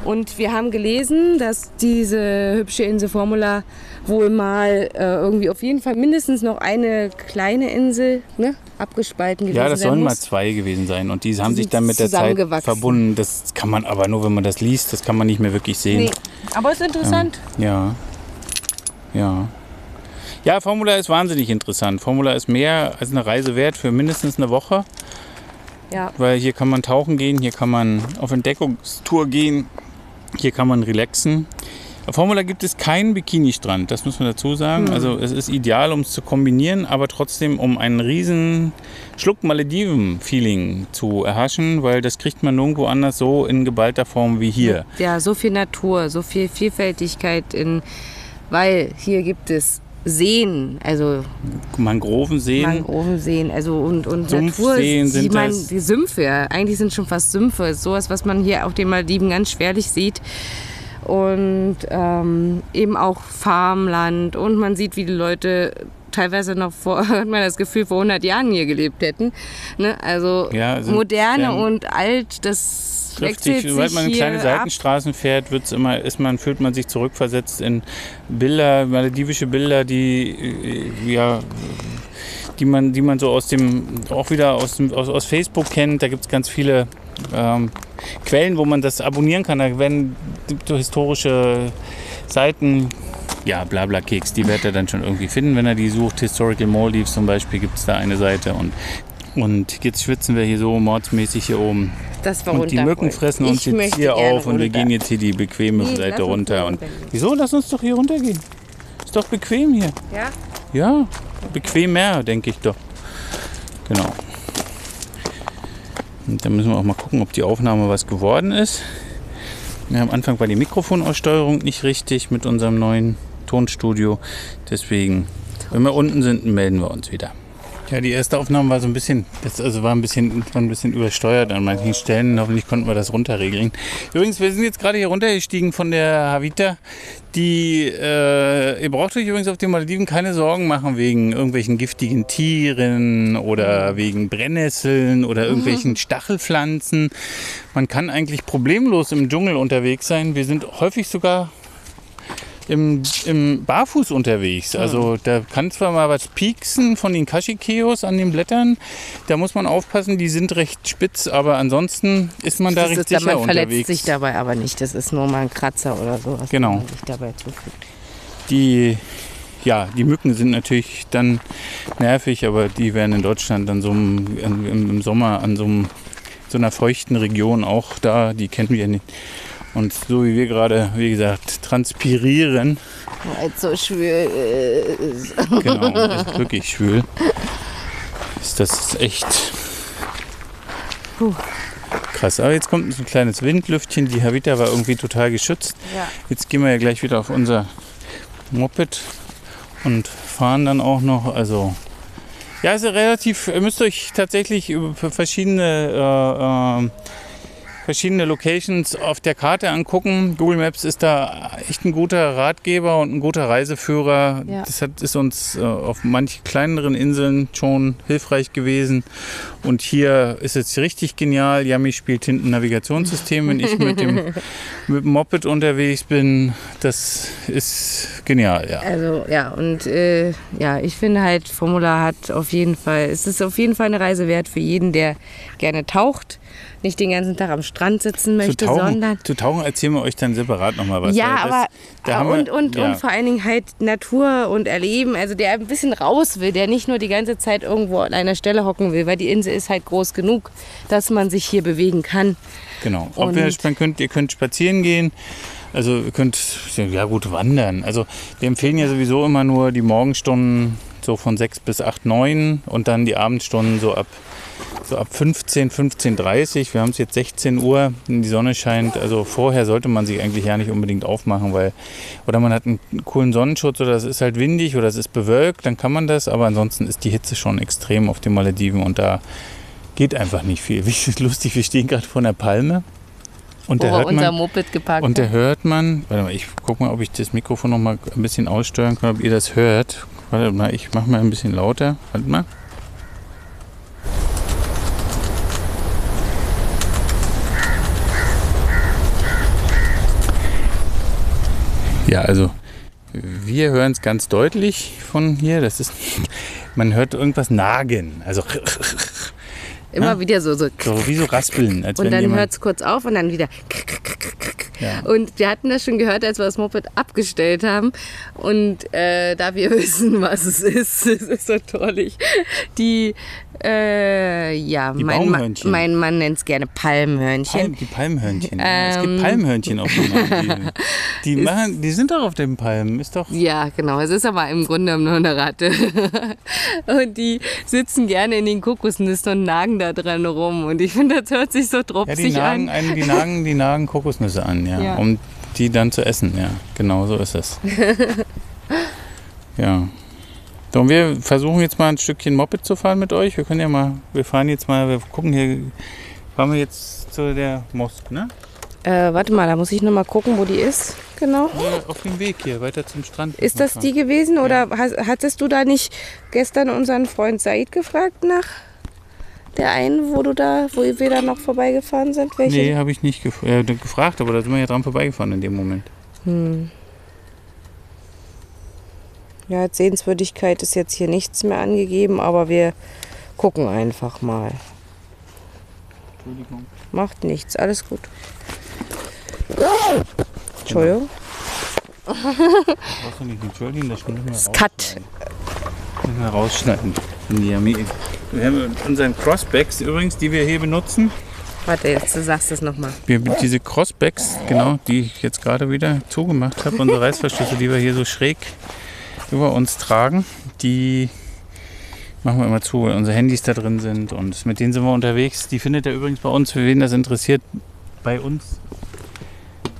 Und wir haben gelesen, dass diese hübsche Insel Formula wohl mal äh, irgendwie auf jeden Fall mindestens noch eine kleine Insel ne, abgespalten gewesen Ja, das sollen mal muss. zwei gewesen sein und die haben sich dann mit der Zeit verbunden. Das kann man aber nur, wenn man das liest, das kann man nicht mehr wirklich sehen. Nee, aber ist interessant. Ja. Ja. Ja, Formula ist wahnsinnig interessant. Formula ist mehr als eine Reise wert für mindestens eine Woche, Ja. weil hier kann man tauchen gehen, hier kann man auf Entdeckungstour gehen, hier kann man relaxen. Auf Formula gibt es keinen Bikini-Strand, das muss man dazu sagen. Also es ist ideal, um es zu kombinieren, aber trotzdem um einen riesen Schluck Malediven-Feeling zu erhaschen, weil das kriegt man nirgendwo anders so in geballter Form wie hier. Ja, so viel Natur, so viel Vielfältigkeit in, weil hier gibt es Seen, also Mangrovenseen. Mangrovenseen, also und, und Sumpfseen Natur, sind man, das. die Sümpfe, eigentlich sind schon fast Sümpfe, sowas, was man hier auf den Maldiven ganz schwerlich sieht. Und ähm, eben auch Farmland und man sieht, wie die Leute teilweise noch vor, [LAUGHS] hat man das Gefühl, vor 100 Jahren hier gelebt hätten. Ne? Also Ja, sind moderne und alt, das trifft sich, sobald man in kleine ab. Seitenstraßen fährt, wird's immer, ist man, fühlt man sich zurückversetzt in Bilder, maledivische Bilder, die äh, ja die man, die man so aus dem, auch wieder aus, dem, aus, aus Facebook kennt. Da gibt es ganz viele ähm, Quellen, wo man das abonnieren kann. Da werden historische Seiten, ja, blabla Keks, die wird er dann schon irgendwie finden, wenn er die sucht. Historical Maldives zum Beispiel gibt es da eine Seite und und jetzt schwitzen wir hier so mordsmäßig hier oben. Das war Und die runter Mücken fressen Ich uns jetzt möchte hier auf und wir runter. gehen jetzt hier die bequeme Nee, Seite runter. Und wieso? Lass uns doch hier runtergehen. Ist doch bequem hier. Ja? Ja, bequemer, denke ich doch. Genau. Und dann müssen wir auch mal gucken, ob die Aufnahme was geworden ist. Ja, am Anfang war die Mikrofonaussteuerung nicht richtig mit unserem neuen Tonstudio. Deswegen, wenn wir unten sind, melden wir uns wieder. Ja, die erste Aufnahme war so ein bisschen, das also war ein bisschen, war ein bisschen übersteuert an manchen Stellen. Hoffentlich konnten wir das runterregeln. Übrigens, wir sind jetzt gerade hier runtergestiegen von der Havita. Die, äh, ihr braucht euch übrigens auf den Malediven keine Sorgen machen wegen irgendwelchen giftigen Tieren oder wegen Brennnesseln oder irgendwelchen Stachelpflanzen. Man kann eigentlich problemlos im Dschungel unterwegs sein. Wir sind häufig sogar im, im Barfuß unterwegs. Also da kann zwar mal was pieksen von den Kashikeos an den Blättern. Da muss man aufpassen, die sind recht spitz, aber ansonsten ist man da Das recht ist, man sicher verletzt unterwegs. sich dabei aber nicht. Das ist nur mal ein Kratzer oder so, was Genau. man sich dabei zufügt. Die, ja, die Mücken sind natürlich dann nervig, aber die werden in Deutschland an so im, im Sommer an so, einem, so einer feuchten Region auch da. Die kennen wir nicht. Und so wie wir gerade, wie gesagt, transpirieren, Weil es so schwül ist. [LAUGHS] genau, ist wirklich schwül, ist das echt Puh. krass. Aber jetzt kommt ein kleines Windlüftchen. Die Havita war irgendwie total geschützt. Ja. Jetzt gehen wir ja gleich wieder auf unser Moped und fahren dann auch noch. Also ja, ist ja relativ. Ihr müsst euch tatsächlich über verschiedene äh, verschiedene Locations auf der Karte angucken. Google Maps ist da echt ein guter Ratgeber und ein guter Reiseführer. Ja. Das hat, ist uns äh, auf manchen kleineren Inseln schon hilfreich gewesen. Und hier ist es richtig genial. Yami spielt hinten Navigationssystem, wenn ich mit dem, [LAUGHS] mit dem Moped unterwegs bin. Das ist genial, ja. Also ja, und äh, ja, ich finde halt, Formula hat auf jeden Fall, es ist auf jeden Fall eine Reise wert für jeden, der gerne taucht, nicht den ganzen Tag am Strand sitzen Zu möchte, tauchen, sondern zu tauchen erzählen wir euch dann separat nochmal was. ja, weil das- aber da haben wir- und, und, ja. und vor allen Dingen halt Natur und Erleben, also der ein bisschen raus will, der nicht nur die ganze Zeit irgendwo an einer Stelle hocken will, weil die Insel ist halt groß genug, dass man sich hier bewegen kann. Genau. Ob Und- man könnt, ihr könnt spazieren gehen. Also ihr könnt ja gut wandern. Also wir empfehlen ja sowieso immer nur die Morgenstunden so von 6 bis 8, 9 und dann die Abendstunden so ab so ab 15, 15.30 Wir haben es jetzt 16 Uhr, die Sonne scheint. Also vorher sollte man sich eigentlich ja nicht unbedingt aufmachen, weil oder man hat einen coolen Sonnenschutz oder es ist halt windig oder es ist bewölkt, dann kann man das. Aber ansonsten ist die Hitze schon extrem auf den Malediven und da geht einfach nicht viel. [LAUGHS] Wie ist lustig, wir stehen gerade vor einer Palme und da hört unser man Moped geparkt und da hört man, warte mal, ich guck mal, ob ich das Mikrofon noch mal ein bisschen aussteuern kann, ob ihr das hört. Warte mal, ich mach mal ein bisschen lauter. Warte mal. Ja, also wir hören es ganz deutlich von hier. Das ist, man hört irgendwas nagen. Also [LAUGHS] Immer wieder so, so. so wie so raspeln. Als Und dann hört es kurz auf und dann wieder. ja. Und wir hatten das schon gehört, als wir das Moped abgestellt haben. Und äh, da wir [LAUGHS] wissen, was es ist, [LAUGHS] es ist so trollig. Die, äh, ja, Die mein, Ma mein Mann nennt es gerne Palmhörnchen. Palm, die Palmhörnchen. es Ähm. gibt Palmhörnchen auf den Malediven. [LAUGHS] Die, machen, die sind doch auf den Palmen. Ist doch. Ja, genau. Es ist aber im Grunde nur eine Ratte. und die sitzen gerne in den Kokosnüssen und nagen da dran rum. Und ich finde, das hört sich so Ja, die dropsig nagen, an. einen, die, nagen, die nagen Kokosnüsse an, ja, Ja. um die dann zu essen. Ja, genau so ist es. [LAUGHS] ja. So, und wir versuchen jetzt mal ein Stückchen Moped zu fahren mit euch. Wir können ja mal, wir fahren jetzt mal, wir gucken hier, fahren wir jetzt zu der Mosk, ne? Äh, warte mal, da muss ich noch mal gucken, wo die ist. Genau. Ja, auf dem Weg hier, weiter zum Strand. Ist das die gewesen oder hast, hattest du da nicht gestern unseren Freund Said gefragt nach der einen, wo du da, wo wir da noch vorbeigefahren sind? Welche? Nee, habe ich nicht gef äh, gefragt, aber da sind wir ja dran vorbeigefahren in dem Moment. Ja, als Sehenswürdigkeit ist jetzt hier nichts mehr angegeben, aber wir gucken einfach mal. Entschuldigung. Macht nichts, alles gut. Entschuldigung. Brauchst du nicht entschuldigen, das [LAUGHS] müssen wir Cut. rausschneiden. Müssen wir rausschneiden. Wir haben unseren Crossbacks übrigens, die wir hier benutzen. Warte, jetzt du sagst es nochmal. Wir, diese Crossbacks, genau, die ich jetzt gerade wieder zugemacht habe, unsere Reißverschlüsse, die wir hier so schräg über uns tragen, die machen wir immer zu, weil unsere Handys da drin sind und mit denen sind wir unterwegs. Die findet ihr übrigens bei uns, für wen das interessiert, bei uns,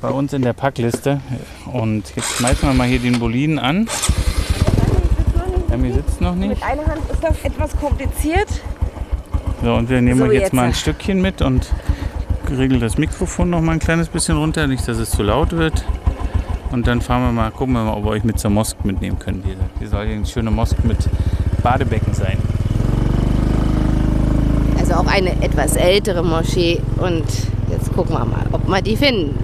bei uns in der Packliste. Und jetzt schmeißen wir mal hier den Boliden an. Emi sitzt noch nicht. Mit einer Hand ist das etwas kompliziert. So, und wir nehmen So, jetzt, jetzt. mal ein Stückchen mit und regeln das Mikrofon noch mal ein kleines bisschen runter, nicht, dass es zu laut wird. Und dann fahren wir mal, gucken wir mal, ob wir euch mit zur Mosk mitnehmen können. Hier, hier soll hier eine schöne Mosk mit Badebecken sein. Also auch eine etwas ältere Moschee. Und jetzt gucken wir mal, ob wir die finden.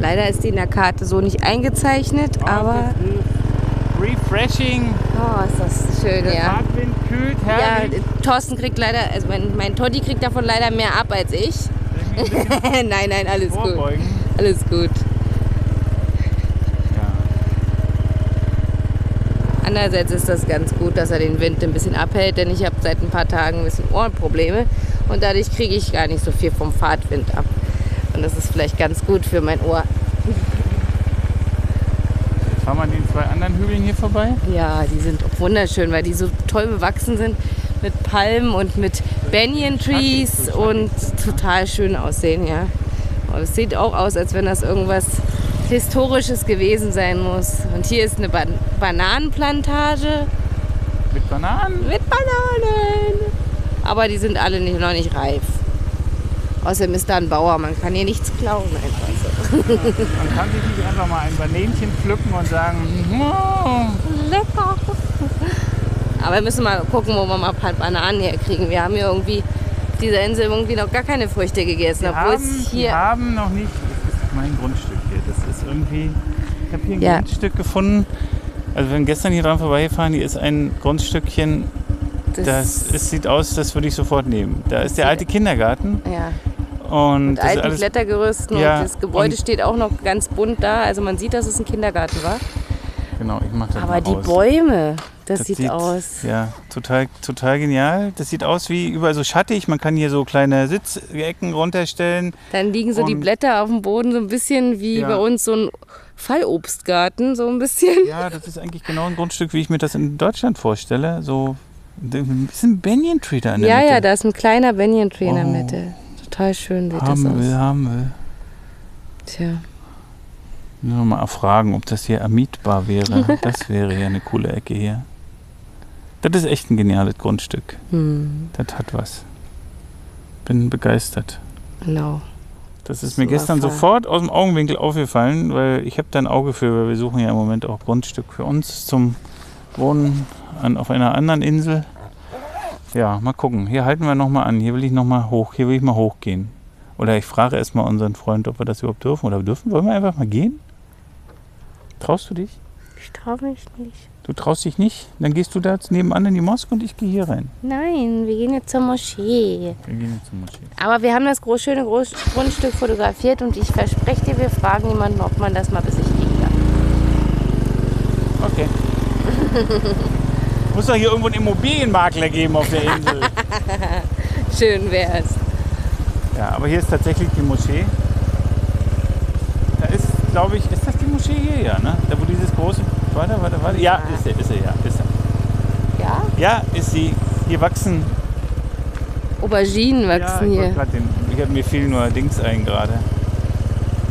Leider ist die in der Karte so nicht eingezeichnet, aber Refreshing, oh, ist das schön, ja. Fahrtwind kühlt, Ja, Thorsten kriegt leider, also mein, mein Toddy kriegt davon leider mehr ab als ich. [LAUGHS] nein, nein, alles gut. Vorbeugen. Alles gut. Andererseits ist das ganz gut, dass er den Wind ein bisschen abhält, denn ich habe seit ein paar Tagen ein bisschen Ohrenprobleme und dadurch kriege ich gar nicht so viel vom Fahrtwind ab. Und das ist vielleicht ganz gut für mein Ohr. Jetzt fahren wir an den zwei anderen Hügeln hier vorbei. Ja, die sind auch wunderschön, weil die so toll bewachsen sind mit Palmen und mit Banyan Trees und total schön aussehen, ja. Und es sieht auch aus, als wenn das irgendwas Historisches gewesen sein muss. Und hier ist eine Ban Bananenplantage Mit Bananen. mit Bananen. aber die sind alle nicht, noch nicht reif. Außerdem ist da ein Bauer, man kann hier nichts klauen einfach so. [LAUGHS] Man kann sich nicht einfach mal ein Banänchen pflücken und sagen, oh, Lecker. [LAUGHS] Aber wir müssen mal gucken, wo wir mal ein paar Bananen herkriegen. Wir haben hier irgendwie dieser Insel irgendwie noch gar keine Früchte gegessen. wir Obwohl haben, es wir hier. haben noch nicht, das ist mein Grundstück hier, das ist irgendwie, ich habe hier ein Ja. Grundstück gefunden, also wir gestern hier dran vorbeigefahren, hier ist ein Grundstückchen, das, es sieht aus, das würde ich sofort nehmen. Da ist der alte Kindergarten ja, und mit das ist alten Klettergerüsten Ja, und das Gebäude und- steht auch noch ganz bunt da. Also man sieht, dass es ein Kindergarten war. genau, ich mache das Aber die aus. Bäume, das, sieht, aus. Ja, total, total genial. Das sieht aus wie überall so schattig. Man kann hier so kleine Sitzecken runterstellen. Dann liegen so die Und- Blätter auf dem Boden, so ein bisschen wie Ja. bei uns so ein Fallobstgarten, so ein bisschen. Ja, das ist eigentlich genau ein Grundstück, wie ich mir das in Deutschland vorstelle. So ein bisschen Banyan Tree da in der Ja, Mitte. ja, da ist ein kleiner Banyan Tree in der Oh. Mitte. Total schön sieht haben das will, aus. haben will. Tja. Nur mal fragen, ob das hier ermietbar wäre. [LAUGHS] Das wäre ja eine coole Ecke hier. Das ist echt ein geniales Grundstück. Hm, Das hat was. Bin begeistert. genau. Das ist mir Super gestern Fall. sofort aus dem Augenwinkel aufgefallen, weil ich habe da ein Auge für, weil wir suchen ja im Moment auch Grundstück für uns zum Wohnen an, auf einer anderen Insel. Ja, mal gucken. Hier halten wir nochmal an. Hier will ich nochmal hoch. Hier will ich mal hochgehen. Oder ich frage erstmal unseren Freund, ob wir das überhaupt dürfen. Oder dürfen? Wollen wir einfach mal gehen? Traust du dich? Ich traue mich nicht. Du traust dich nicht? Dann gehst du da jetzt nebenan in die Moske und ich gehe hier rein. Nein, wir gehen jetzt zur Moschee. Wir gehen jetzt zur Moschee. Aber wir haben das groß, schöne groß, Grundstück fotografiert und ich verspreche dir, wir fragen jemanden, ob man das mal besichtigen darf. Okay. [LAUGHS] Muss doch hier irgendwo einen Immobilienmakler geben auf der Insel. [LAUGHS] Schön wär's. Ja, aber hier ist tatsächlich die Moschee. Da ist, glaube ich, ist das die Moschee hier? Ja, ne? Da wo dieses große. Warte, warte, warte. Ja, Ja. ist sie, ist sie, ja. Ist sie. Ja? Ja, ist sie. Hier wachsen. Auberginen ja, wachsen ich, wollte hier. den, ich hab mir fiel nur Dings ein gerade.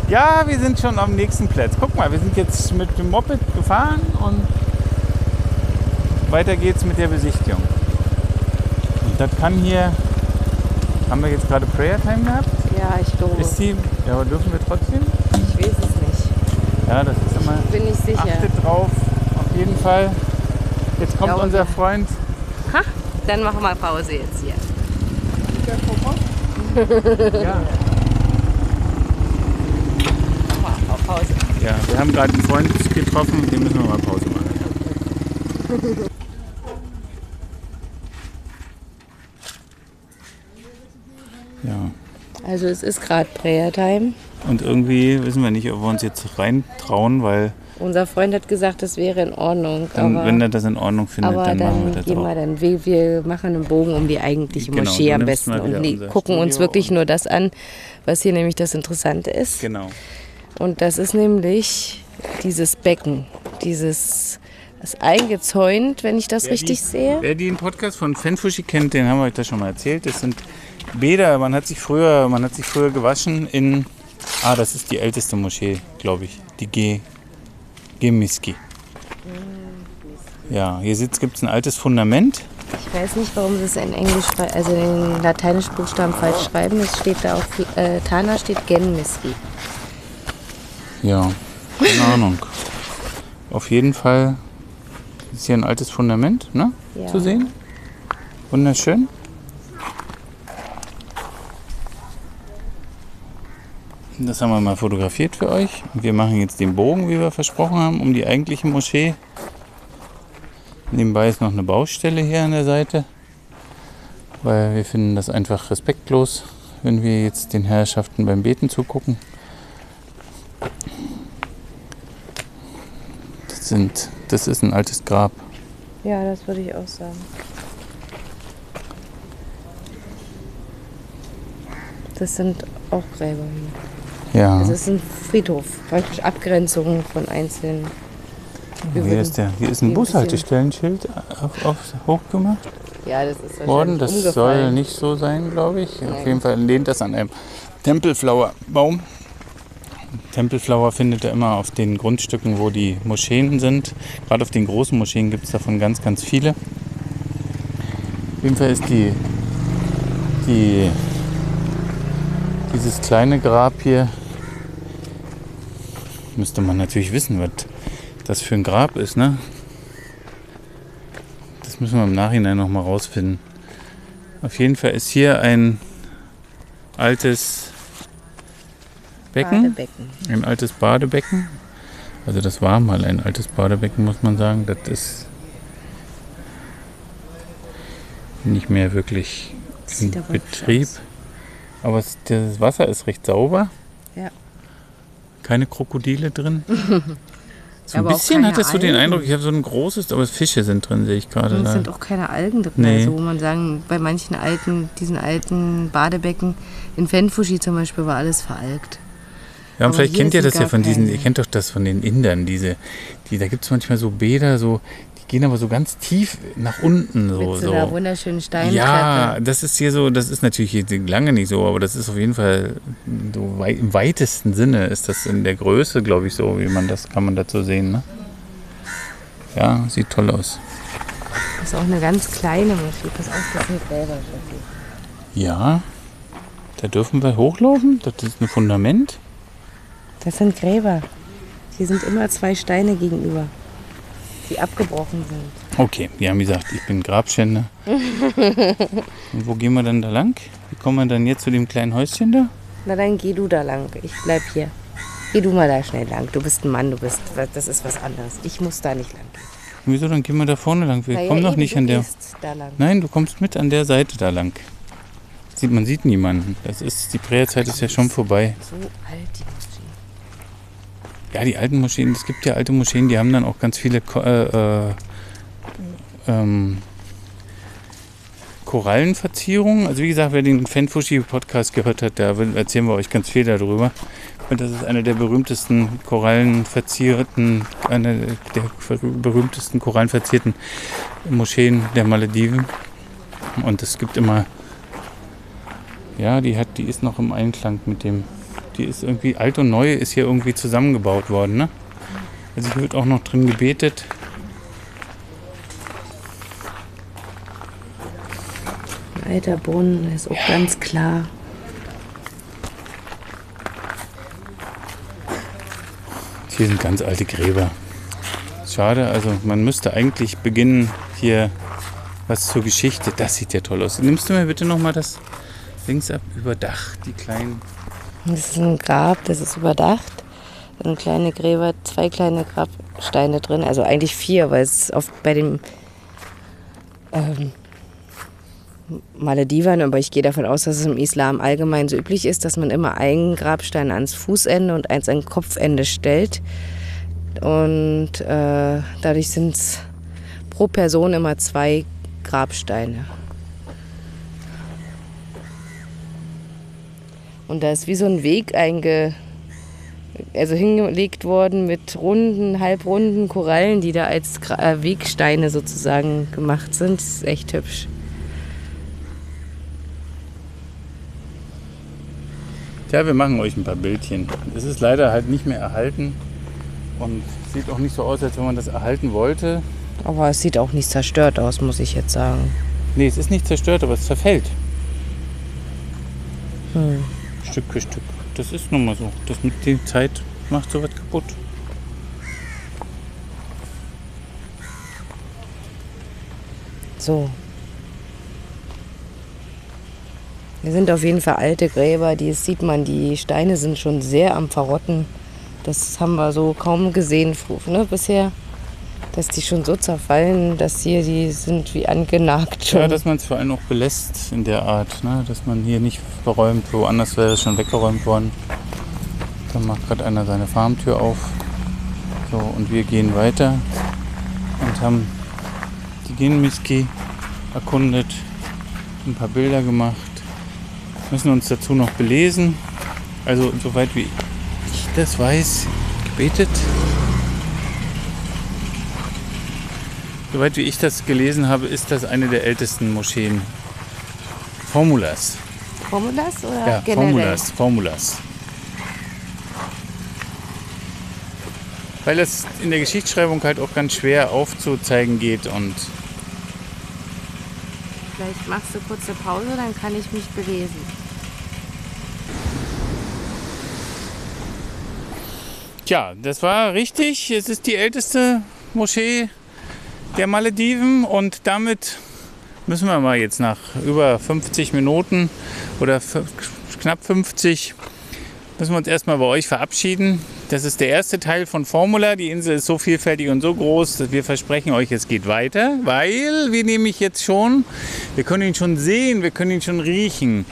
Ja, wir sind schon am nächsten Platz. Guck mal, wir sind jetzt mit dem Moped gefahren und weiter geht's mit der Besichtigung. Und das kann hier. Haben wir jetzt gerade Prayer Time gehabt? Ja, ich glaube. Ist die. Ja, aber dürfen wir trotzdem? Ich weiß es nicht. Ja, das ist immer. Bin nicht sicher. Achtet drauf, auf jeden Fall. Jetzt kommt und- unser Freund. Ha, dann machen wir Pause jetzt hier. [LAUGHS] Ja. Pause. ja, wir haben gerade einen Freund getroffen, dem müssen wir mal Pause machen. [LAUGHS] Ja, Also es ist gerade Prayer Time. und irgendwie wissen wir nicht, ob wir uns jetzt reintrauen, weil Unser Freund hat gesagt, das wäre in Ordnung. dann, wenn er das in Ordnung findet, aber dann, machen wir dann das gehen wir auch. dann. Wir, wir machen einen Bogen um die eigentliche Genau, Moschee am besten und die gucken uns wirklich nur das an, was hier nämlich das Interessante ist. Genau. Und das ist nämlich dieses Becken, dieses das ist eingezäunt, wenn ich das Wer richtig die, sehe. Wer den Podcast von Fanfushi kennt, den haben wir euch das schon mal erzählt. Das sind Bäder. Man hat sich früher, man hat sich früher gewaschen in. Ah, das ist die älteste Moschee, glaube ich. Die Ge Gemiski. Ja, hier gibt es ein altes Fundament. Ich weiß nicht, warum sie es in Englisch, also in lateinischen Buchstaben falsch schreiben. Es steht da auch, äh, Tana steht Genmiski. Ja, keine Ahnung. Auf jeden Fall ist hier ein altes Fundament ne, Ja. zu sehen. Wunderschön. Das haben wir mal fotografiert für euch. Wir machen jetzt den Bogen, wie wir versprochen haben, um die eigentliche Moschee. Nebenbei ist noch eine Baustelle hier an der Seite, weil wir finden das einfach respektlos, wenn wir jetzt den Herrschaften beim Beten zugucken. Das, sind, das ist ein altes Grab. Ja, das würde ich auch sagen. Das sind auch Gräber hier. Ja. Das ist ein Friedhof, praktisch Abgrenzung von einzelnen. Hier ist, der, hier ist ein Bushaltestellenschild auf, auf, hochgemacht Ja, das ist worden. Das umgefallen. soll nicht so sein, glaube ich. Auf Nein. jeden Fall lehnt das an einem Tempelflowerbaum. Tempelflower findet ihr immer auf den Grundstücken, wo die Moscheen sind. Gerade auf den großen Moscheen gibt es davon ganz, ganz viele. Auf jeden Fall ist die Die, dieses kleine Grab hier müsste man natürlich wissen, was das für ein Grab ist, ne? Das müssen wir im Nachhinein noch mal rausfinden. Auf jeden Fall ist hier ein altes Becken, Badebecken. ein altes Badebecken. Also das war mal ein altes Badebecken, muss man sagen. Das ist nicht mehr wirklich in Betrieb. Aber das Wasser ist recht sauber. Ja. Keine Krokodile drin. [LAUGHS] So ein auch bisschen hattest du den. Eindruck, ich habe so ein großes, aber Fische sind drin, sehe ich gerade. Und es da. sind auch keine Algen drin. Nee. Also man sagen, bei manchen alten, diesen alten Badebecken, in Fenfushi zum Beispiel, war alles veralgt. Ja, und Aber vielleicht kennt ihr das ja von diesen, keine. ihr kennt doch das von den Indern, diese, die, da gibt es manchmal so Bäder, so, gehen aber so ganz tief nach unten. So, Mit so einer wunderschönen Steintreppe. Ja, das ist hier so, das ist natürlich hier lange nicht so, aber das ist auf jeden Fall so wei im weitesten Sinne ist das in der Größe, glaube ich, so, wie man das, kann man dazu sehen, ne? Ja, sieht toll aus. Das ist auch eine ganz kleine Moschee. Pass auf, das sind Gräber. Steffi. Ja, da dürfen wir hochlaufen, das ist ein Fundament. Das sind Gräber. Hier sind immer zwei Steine gegenüber, die abgebrochen sind. Okay, ja, wie gesagt, ich bin Grabschänder. [LAUGHS] Und wo gehen wir dann da lang? Wie kommen wir dann jetzt zu dem kleinen Häuschen da? Na dann geh du da lang. Ich bleib hier. Geh du mal da schnell lang. Du bist ein Mann, du bist. Das ist was anderes. Ich muss da nicht lang gehen. Wieso, dann gehen wir da vorne lang. Wir Na ja, kommen doch eben, nicht du an der. gehst Da lang. Nein, du kommst mit an der Seite da lang. Sieht, man sieht niemanden. Das ist, die Prägerzeit ist ja schon vorbei. So alt die. Ja, die alten Moscheen, es gibt ja alte Moscheen, die haben dann auch ganz viele äh, äh, ähm, Korallenverzierungen. Also wie gesagt, wer den Fanfushi-Podcast gehört hat, da erzählen wir euch ganz viel darüber. Und das ist eine der berühmtesten korallenverzierten, eine der berühmtesten korallenverzierten Moscheen der Malediven. Und es gibt immer, ja, die hat, die ist noch im Einklang mit dem, die ist irgendwie alt und neu ist hier irgendwie zusammengebaut worden, ne? Also hier wird auch noch drin gebetet. Ein alter Brunnen, ist auch ganz klar. Hier sind ganz alte Gräber. Schade, also man müsste eigentlich beginnen hier was zur Geschichte. Das sieht ja toll aus. Nimmst du mir bitte nochmal das links ab über Dach, die kleinen. Das ist ein Grab, das ist überdacht. Da sind kleine Gräber, zwei kleine Grabsteine drin. Also eigentlich vier, weil es oft bei den ähm, Maledivern, aber ich gehe davon aus, dass es im Islam allgemein so üblich ist, dass man immer einen Grabstein ans Fußende und eins an Kopfende stellt. Und äh, dadurch sind es pro Person immer zwei Grabsteine. Und da ist wie so ein Weg einge, also hingelegt worden mit runden, halbrunden Korallen, die da als äh, Wegsteine sozusagen gemacht sind. Das ist echt hübsch. Tja, wir machen euch ein paar Bildchen. Es ist leider halt nicht mehr erhalten und sieht auch nicht so aus, als wenn man das erhalten wollte. Aber es sieht auch nicht zerstört aus, muss ich jetzt sagen. Nee, es ist nicht zerstört, aber es zerfällt. Hm. Stück für Stück. Das ist nun mal so. Das mit der Zeit macht sowas kaputt. So. Hier sind auf jeden Fall alte Gräber, die sieht man, die Steine sind schon sehr am Verrotten. Das haben wir so kaum gesehen ne, bisher. Dass die schon so zerfallen, dass hier die sind wie angenagt schon. Ja, dass man es vor allem auch belässt in der Art. Ne? Dass man hier nicht verräumt, woanders wäre es schon weggeräumt worden. Da macht gerade einer seine Farmtür auf. So, und wir gehen weiter und haben die Genmiski erkundet, ein paar Bilder gemacht, müssen uns dazu noch belesen. Also soweit wie ich das weiß, gebetet. Soweit wie ich das gelesen habe, ist das eine der ältesten Moscheen. Formulas. Formulas oder Ja, generell? Formulas. Formulas. Weil es in der Geschichtsschreibung halt auch ganz schwer aufzuzeigen geht und Vielleicht machst du kurz eine Pause, dann kann ich mich belesen. Tja, das war richtig. Es ist die älteste Moschee der Malediven und damit müssen wir mal jetzt nach über 50 Minuten oder knapp 50 müssen wir uns erstmal bei euch verabschieden. Das ist der erste Teil von Formula. Die Insel ist so vielfältig und so groß, dass wir versprechen euch, es geht weiter, weil wir nämlich jetzt schon, wir können ihn schon sehen, wir können ihn schon riechen,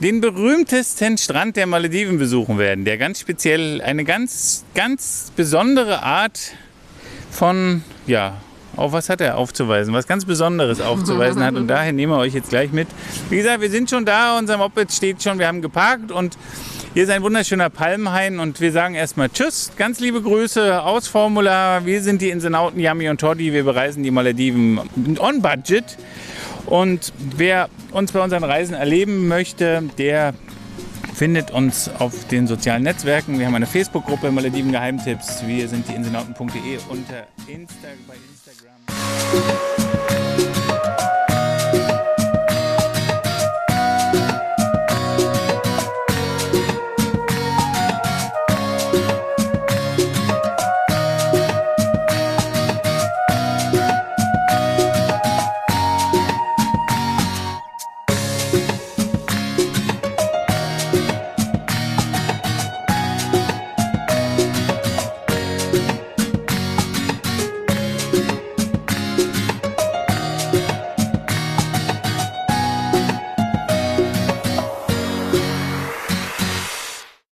den berühmtesten Strand der Malediven besuchen werden, der ganz speziell eine ganz, ganz besondere Art von, ja, auf was hat er aufzuweisen, was ganz Besonderes aufzuweisen hat. Und daher nehmen wir euch jetzt gleich mit. Wie gesagt, wir sind schon da, unser Moped steht schon, wir haben geparkt und hier ist ein wunderschöner Palmhain und wir sagen erstmal Tschüss, ganz liebe Grüße aus Formula. Wir sind die Insenauten Yami und Toddy, wir bereisen die Malediven on budget. Und wer uns bei unseren Reisen erleben möchte, der findet uns auf den sozialen Netzwerken. Wir haben eine Facebook-Gruppe Malediven Geheimtipps. Wir sind die insenauten.de unter Insta bei Instagram.